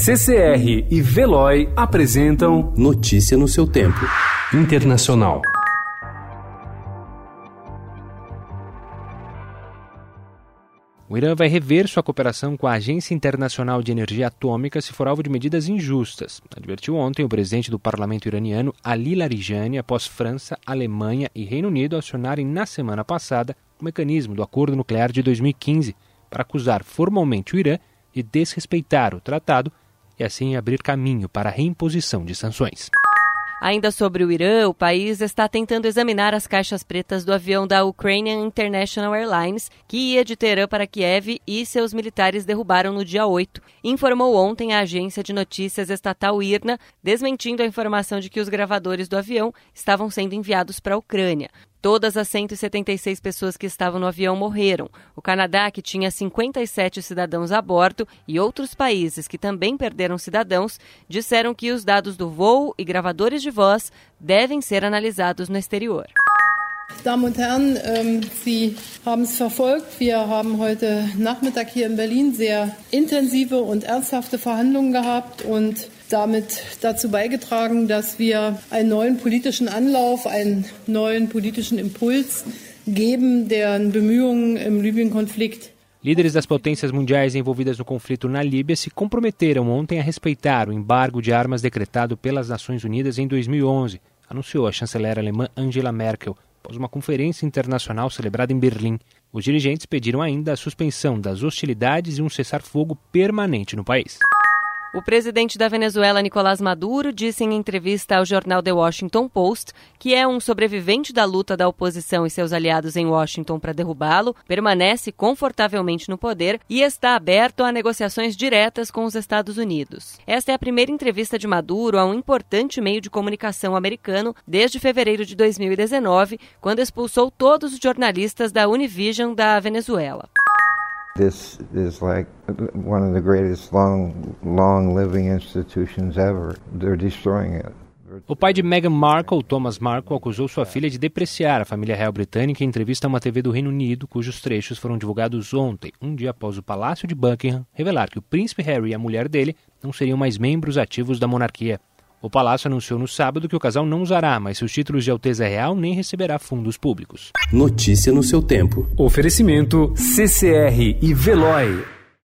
CCR e Veloy apresentam Notícia no seu tempo. Internacional. O Irã vai rever sua cooperação com a Agência Internacional de Energia Atômica se for alvo de medidas injustas, advertiu ontem o presidente do parlamento iraniano Ali Larijani após França, Alemanha e Reino Unido acionarem na semana passada o mecanismo do acordo nuclear de 2015 para acusar formalmente o Irã de desrespeitar o tratado e assim abrir caminho para a reimposição de sanções. Ainda sobre o Irã, o país está tentando examinar as caixas pretas do avião da Ukrainian International Airlines, que ia de Teherã para Kiev e seus militares derrubaram no dia 8, informou ontem a agência de notícias estatal IRNA, desmentindo a informação de que os gravadores do avião estavam sendo enviados para a Ucrânia. Todas as 176 pessoas que estavam no avião morreram. O Canadá, que tinha 57 cidadãos a bordo, e outros países que também perderam cidadãos, disseram que os dados do voo e gravadores de voz devem ser analisados no exterior. Damen und Herren, ähm, Sie haben es verfolgt. Wir haben heute Nachmittag hier in Berlin sehr intensive und ernsthafte Verhandlungen gehabt und damit dazu beigetragen, dass wir einen neuen politischen Anlauf, einen neuen politischen Impuls geben, deren Bemühungen im Libyen-Konflikt Líderes das potências mundiais envolvidas no conflito na Líbia se comprometeram ontem a respeitar o embargo de armas decretado pelas Nações Unidas em 2011, anunciou a chanceler alemã Angela Merkel após uma conferência internacional celebrada em Berlim. Os dirigentes pediram ainda a suspensão das hostilidades e um cessar-fogo permanente no país. O presidente da Venezuela, Nicolás Maduro, disse em entrevista ao jornal The Washington Post que é um sobrevivente da luta da oposição e seus aliados em Washington para derrubá-lo, permanece confortavelmente no poder e está aberto a negociações diretas com os Estados Unidos. Esta é a primeira entrevista de Maduro a um importante meio de comunicação americano desde fevereiro de 2019, quando expulsou todos os jornalistas da Univision da Venezuela. This is like one of the greatest long, long living institutions ever. They're destroying it. O pai de Meghan Markle, Thomas Markle, acusou sua filha de depreciar a família real britânica em entrevista a uma TV do Reino Unido, cujos trechos foram divulgados ontem, um dia após o Palácio de Buckingham revelar que o príncipe Harry e a mulher dele não seriam mais membros ativos da monarquia. O palácio anunciou no sábado que o casal não usará mais seus títulos de Alteza Real nem receberá fundos públicos. Notícia no seu tempo. Oferecimento CCR e Veloy.